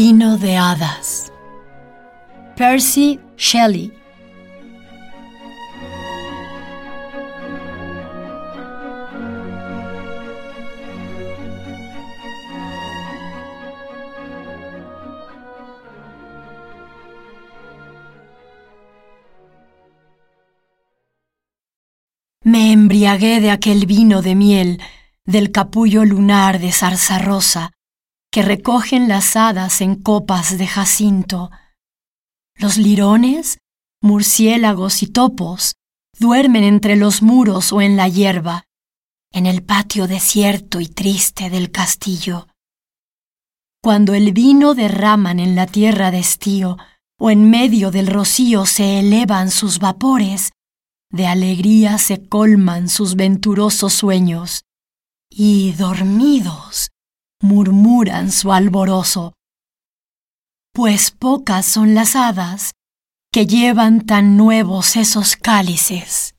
Vino de hadas. Percy Shelley. Me embriagué de aquel vino de miel, del capullo lunar de zarza rosa, que recogen las hadas en copas de jacinto. Los lirones, murciélagos y topos duermen entre los muros o en la hierba, en el patio desierto y triste del castillo. Cuando el vino derraman en la tierra de estío, o en medio del rocío se elevan sus vapores, de alegría se colman sus venturosos sueños, y dormidos murmuran su alborozo. Pues pocas son las hadas que llevan tan nuevos esos cálices.